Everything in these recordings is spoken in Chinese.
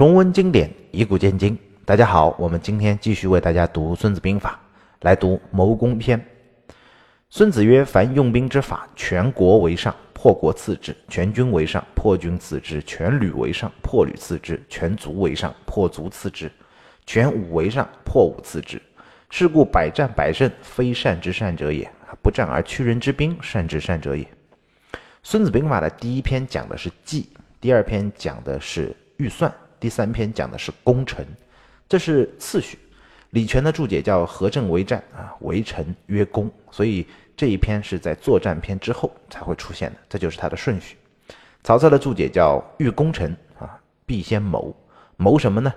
重温经典，以古鉴今。大家好，我们今天继续为大家读《孙子兵法》，来读谋攻篇。孙子曰：“凡用兵之法，全国为上，破国次之；全军为上，破军次之；全旅为上，破旅次之；全卒为上，破卒次之；全武为上，破武次之。是故百战百胜，非善之善者也；不战而屈人之兵，善之善者也。”《孙子兵法》的第一篇讲的是计，第二篇讲的是预算。第三篇讲的是攻城，这是次序。李全的注解叫“合阵为战”啊，为城曰攻，所以这一篇是在作战篇之后才会出现的，这就是它的顺序。曹操的注解叫“欲攻城啊，必先谋谋什么呢？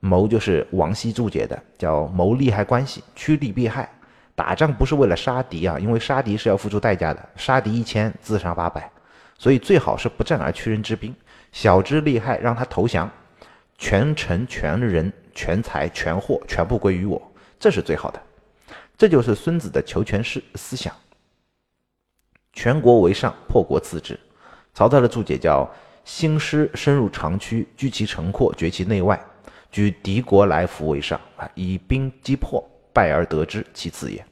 谋就是王羲注解的，叫谋利害关系，趋利避害。打仗不是为了杀敌啊，因为杀敌是要付出代价的，杀敌一千，自杀八百，所以最好是不战而屈人之兵，晓之利害，让他投降。全城全人全财全货全部归于我，这是最好的。这就是孙子的求全思思想。全国为上，破国次之。曹操的注解叫：兴师深入长驱，居其城廓，绝其内外，举敌国来服为上啊！以兵击破，败而得之，其次也。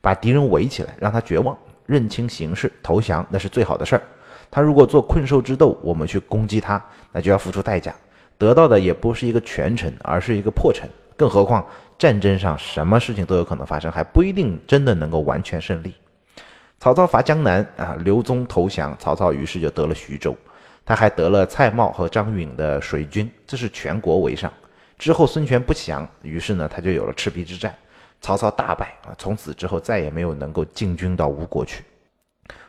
把敌人围起来，让他绝望，认清形势，投降，那是最好的事儿。他如果做困兽之斗，我们去攻击他，那就要付出代价。得到的也不是一个全城，而是一个破城。更何况战争上什么事情都有可能发生，还不一定真的能够完全胜利。曹操伐江南啊，刘宗投降，曹操于是就得了徐州，他还得了蔡瑁和张允的水军，这是全国为上。之后孙权不降，于是呢他就有了赤壁之战，曹操大败啊，从此之后再也没有能够进军到吴国去。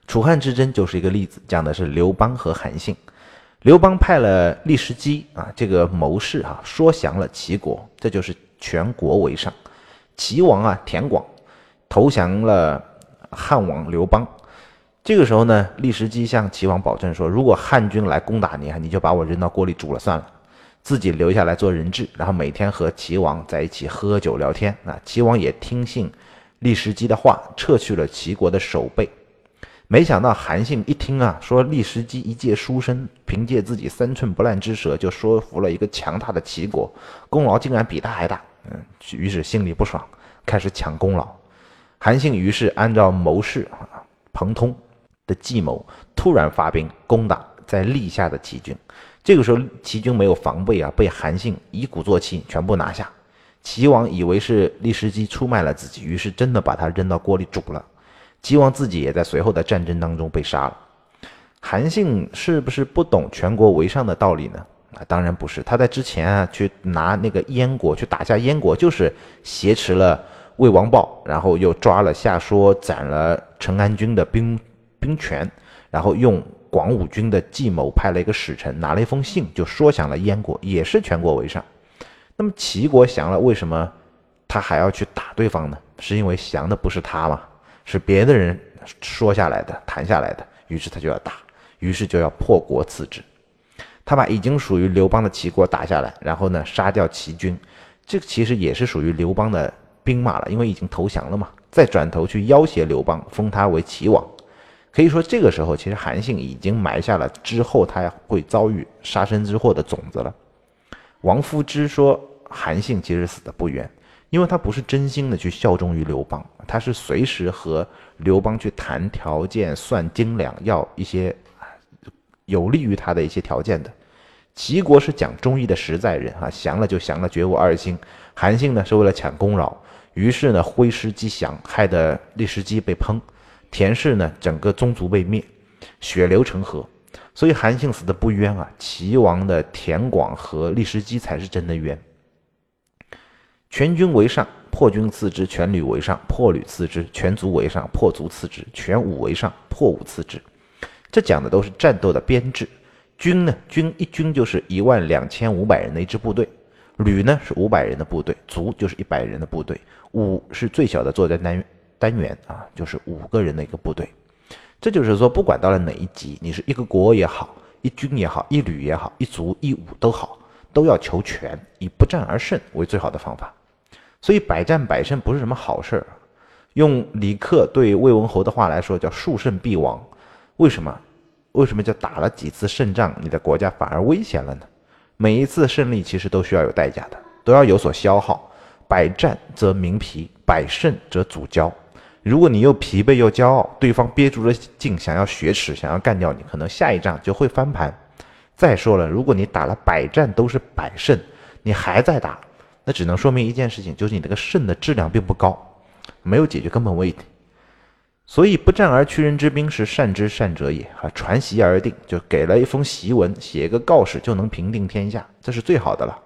楚汉之争就是一个例子，讲的是刘邦和韩信。刘邦派了利士基啊，这个谋士啊，说降了齐国，这就是全国为上。齐王啊，田广投降了汉王刘邦。这个时候呢，利士基向齐王保证说，如果汉军来攻打你啊，你就把我扔到锅里煮了算了，自己留下来做人质，然后每天和齐王在一起喝酒聊天啊。齐王也听信利士基的话，撤去了齐国的守备。没想到韩信一听啊，说利时机一介书生，凭借自己三寸不烂之舌，就说服了一个强大的齐国，功劳竟然比他还大。嗯，于是心里不爽，开始抢功劳。韩信于是按照谋士啊彭通的计谋，突然发兵攻打在历下的齐军。这个时候齐军没有防备啊，被韩信一鼓作气全部拿下。齐王以为是利时机出卖了自己，于是真的把他扔到锅里煮了。齐王自己也在随后的战争当中被杀了。韩信是不是不懂全国为上的道理呢？啊，当然不是。他在之前啊，去拿那个燕国去打下燕国，就是挟持了魏王豹，然后又抓了夏说，斩了陈安军的兵兵权，然后用广武军的计谋派了一个使臣，拿了一封信，就说降了燕国，也是全国为上。那么齐国降了，为什么他还要去打对方呢？是因为降的不是他吗？是别的人说下来的、谈下来的，于是他就要打，于是就要破国次之。他把已经属于刘邦的齐国打下来，然后呢杀掉齐军，这个其实也是属于刘邦的兵马了，因为已经投降了嘛。再转头去要挟刘邦，封他为齐王。可以说这个时候，其实韩信已经埋下了之后他会遭遇杀身之祸的种子了。王夫之说韩信其实死的不冤。因为他不是真心的去效忠于刘邦，他是随时和刘邦去谈条件、算斤两，要一些有利于他的一些条件的。齐国是讲忠义的实在人啊，降了就降了，绝无二心。韩信呢是为了抢功劳，于是呢挥师击降，害得利士基被烹，田氏呢整个宗族被灭，血流成河。所以韩信死的不冤啊，齐王的田广和利士基才是真的冤。全军为上，破军次之；全旅为上，破旅次之；全卒为上，破卒次之；全武为上，破武次之。这讲的都是战斗的编制。军呢，军一军就是一万两千五百人的一支部队；旅呢是五百人的部队；卒就是一百人的部队；武是最小的作战单单元啊，就是五个人的一个部队。这就是说，不管到了哪一级，你是一个国也好，一军也好，一旅也好，一卒一武都好，都要求全，以不战而胜为最好的方法。所以百战百胜不是什么好事儿，用李克对魏文侯的话来说，叫数胜必亡。为什么？为什么叫打了几次胜仗，你的国家反而危险了呢？每一次胜利其实都需要有代价的，都要有所消耗。百战则民疲，百胜则主骄。如果你又疲惫又骄傲，对方憋足了劲想要雪耻，想要干掉你，可能下一仗就会翻盘。再说了，如果你打了百战都是百胜，你还在打，那只能说明一件事情，就是你这个肾的质量并不高，没有解决根本问题。所以不战而屈人之兵是善之善者也啊，传檄而定，就给了一封檄文，写一个告示就能平定天下，这是最好的了。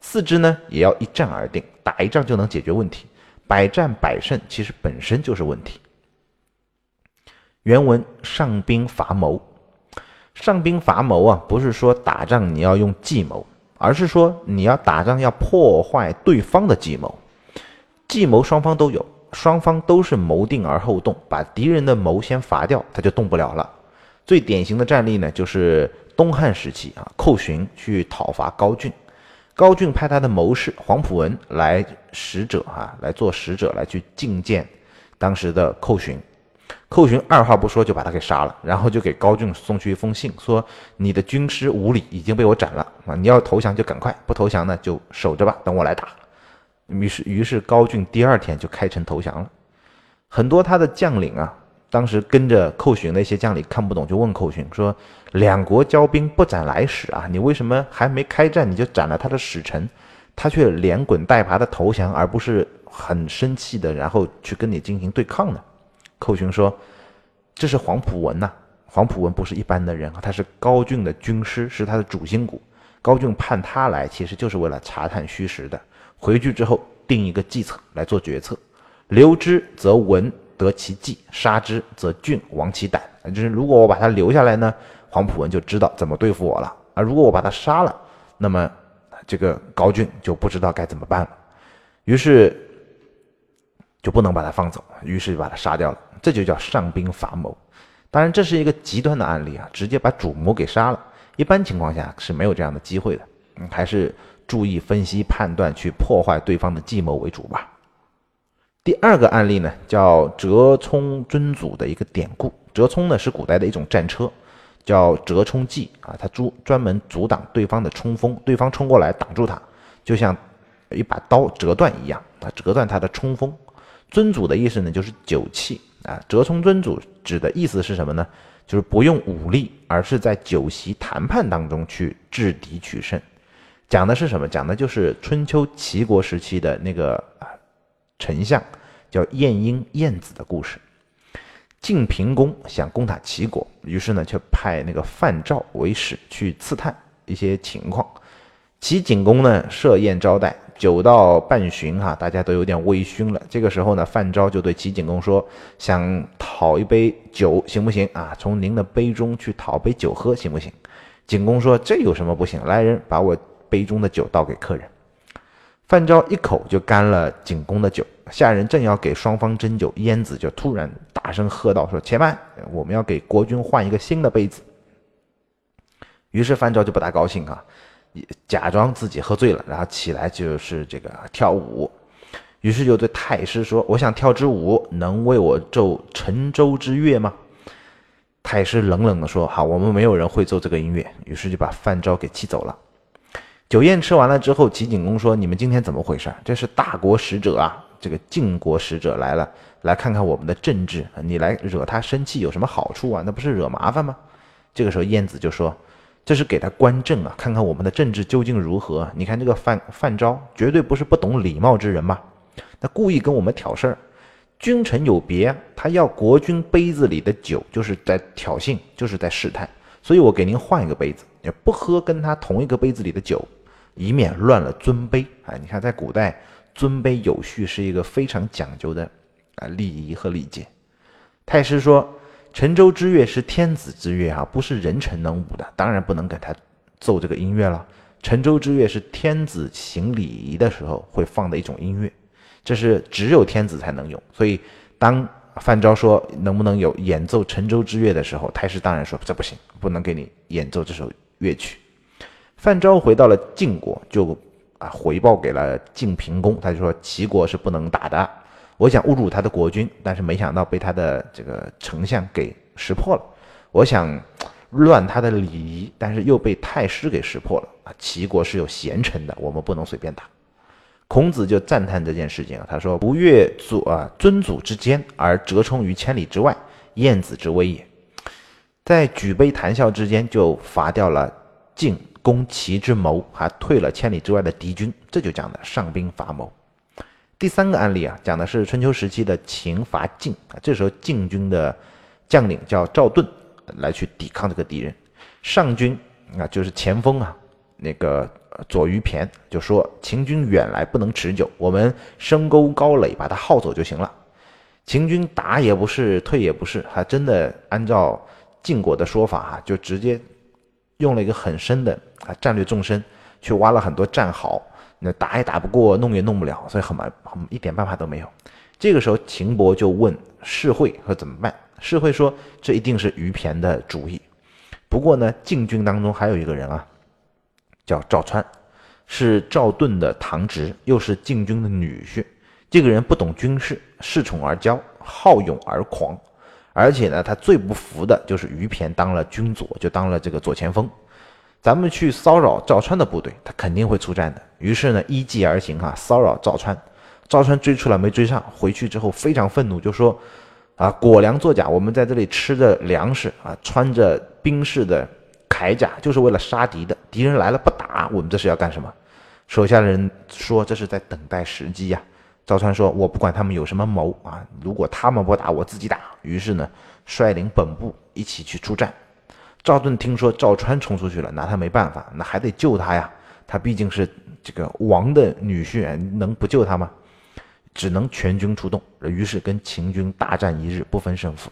次之呢，也要一战而定，打一仗就能解决问题，百战百胜其实本身就是问题。原文上兵伐谋，上兵伐谋啊，不是说打仗你要用计谋，而是说你要打仗要破坏对方的计谋，计谋双方都有。双方都是谋定而后动，把敌人的谋先伐掉，他就动不了了。最典型的战例呢，就是东汉时期啊，寇恂去讨伐高峻，高峻派他的谋士黄甫文来使者啊，来做使者来去觐见当时的寇恂，寇恂二话不说就把他给杀了，然后就给高俊送去一封信，说你的军师无礼已经被我斩了啊，你要投降就赶快，不投降呢就守着吧，等我来打。于是，于是高俊第二天就开城投降了。很多他的将领啊，当时跟着寇恂那些将领看不懂，就问寇恂说：“两国交兵不斩来使啊，你为什么还没开战你就斩了他的使臣？他却连滚带爬的投降，而不是很生气的然后去跟你进行对抗呢？”寇恂说：“这是黄埔文呐，黄埔文不是一般的人啊，他是高俊的军师，是他的主心骨。高俊派他来，其实就是为了查探虚实的。”回去之后定一个计策来做决策，留之则文得其计，杀之则俊亡其胆。就是如果我把他留下来呢，黄埔文就知道怎么对付我了；啊如果我把他杀了，那么这个高俊就不知道该怎么办了。于是就不能把他放走，于是就把他杀掉了。这就叫上兵伐谋。当然这是一个极端的案例啊，直接把主谋给杀了。一般情况下是没有这样的机会的，嗯，还是。注意分析判断，去破坏对方的计谋为主吧。第二个案例呢，叫折冲尊祖的一个典故。折冲呢是古代的一种战车，叫折冲计啊，它专专门阻挡对方的冲锋，对方冲过来挡住它，就像一把刀折断一样啊，折断它的冲锋。尊祖的意思呢就是酒器啊，折冲尊祖指的意思是什么呢？就是不用武力，而是在酒席谈判当中去制敌取胜。讲的是什么？讲的就是春秋齐国时期的那个啊丞相，叫晏婴晏子的故事。晋平公想攻打齐国，于是呢，就派那个范赵为使去刺探一些情况。齐景公呢设宴招待，酒到半巡哈，大家都有点微醺了。这个时候呢，范昭就对齐景公说：“想讨一杯酒，行不行啊？从您的杯中去讨杯酒喝，行不行？”景公说：“这有什么不行？来人，把我。”杯中的酒倒给客人，范昭一口就干了景公的酒。下人正要给双方斟酒，燕子就突然大声喝道：“说且慢，我们要给国君换一个新的杯子。”于是范昭就不大高兴啊，假装自己喝醉了，然后起来就是这个跳舞。于是就对太师说：“我想跳支舞，能为我奏沉舟之乐吗？”太师冷冷地说：“好，我们没有人会奏这个音乐。”于是就把范昭给气走了。酒宴吃完了之后，齐景公说：“你们今天怎么回事？这是大国使者啊，这个晋国使者来了，来看看我们的政治。你来惹他生气有什么好处啊？那不是惹麻烦吗？”这个时候，晏子就说：“这是给他观政啊，看看我们的政治究竟如何。你看这个范范昭，绝对不是不懂礼貌之人嘛，他故意跟我们挑事儿。君臣有别，他要国君杯子里的酒，就是在挑衅，就是在试探。所以我给您换一个杯子，也不喝跟他同一个杯子里的酒。”以免乱了尊卑啊！你看，在古代，尊卑有序是一个非常讲究的啊礼仪和礼节。太师说：“沉舟之乐是天子之乐啊，不是人臣能舞的，当然不能给他奏这个音乐了。沉舟之乐是天子行礼仪的时候会放的一种音乐，这是只有天子才能用。所以，当范昭说能不能有演奏沉舟之乐的时候，太师当然说这不行，不能给你演奏这首乐曲。”范昭回到了晋国，就啊回报给了晋平公，他就说齐国是不能打的。我想侮辱他的国君，但是没想到被他的这个丞相给识破了。我想乱他的礼仪，但是又被太师给识破了啊！齐国是有贤臣的，我们不能随便打。孔子就赞叹这件事情啊，他说：“不越祖啊尊祖之间，而折冲于千里之外，晏子之威也。”在举杯谈笑之间，就伐掉了晋攻齐之谋，还退了千里之外的敌军，这就讲的上兵伐谋。第三个案例啊，讲的是春秋时期的秦伐晋啊，这时候晋军的将领叫赵盾。来去抵抗这个敌人，上军啊就是前锋啊，那个左于骈就说秦军远来不能持久，我们深沟高垒把他耗走就行了。秦军打也不是，退也不是，还真的按照晋国的说法哈，就直接用了一个很深的啊战略纵深，去挖了很多战壕，那打也打不过，弄也弄不了，所以很蛮很一点办法都没有。这个时候秦伯就问士会说怎么办？世会说这一定是于骈的主意，不过呢，禁军当中还有一个人啊，叫赵川，是赵盾的堂侄，又是禁军的女婿。这个人不懂军事，恃宠而骄，好勇而狂，而且呢，他最不服的就是于骈当了军佐，就当了这个左前锋。咱们去骚扰赵川的部队，他肯定会出战的。于是呢，依计而行啊，骚扰赵川。赵川追出来没追上，回去之后非常愤怒，就说。啊，裹粮作假，我们在这里吃着粮食啊，穿着兵士的铠甲，就是为了杀敌的。敌人来了不打，我们这是要干什么？手下的人说这是在等待时机呀。赵川说：“我不管他们有什么谋啊，如果他们不打，我自己打。”于是呢，率领本部一起去出战。赵盾听说赵川冲出去了，拿他没办法，那还得救他呀。他毕竟是这个王的女婿，能不救他吗？只能全军出动，于是跟秦军大战一日，不分胜负。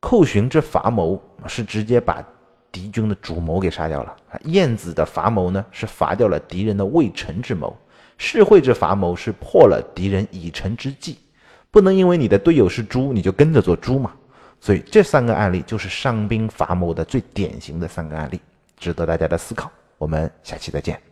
寇寻之伐谋是直接把敌军的主谋给杀掉了燕。子的伐谋呢，是伐掉了敌人的未成之谋。士会之伐谋是破了敌人已成之计。不能因为你的队友是猪，你就跟着做猪嘛。所以这三个案例就是伤兵伐谋的最典型的三个案例，值得大家的思考。我们下期再见。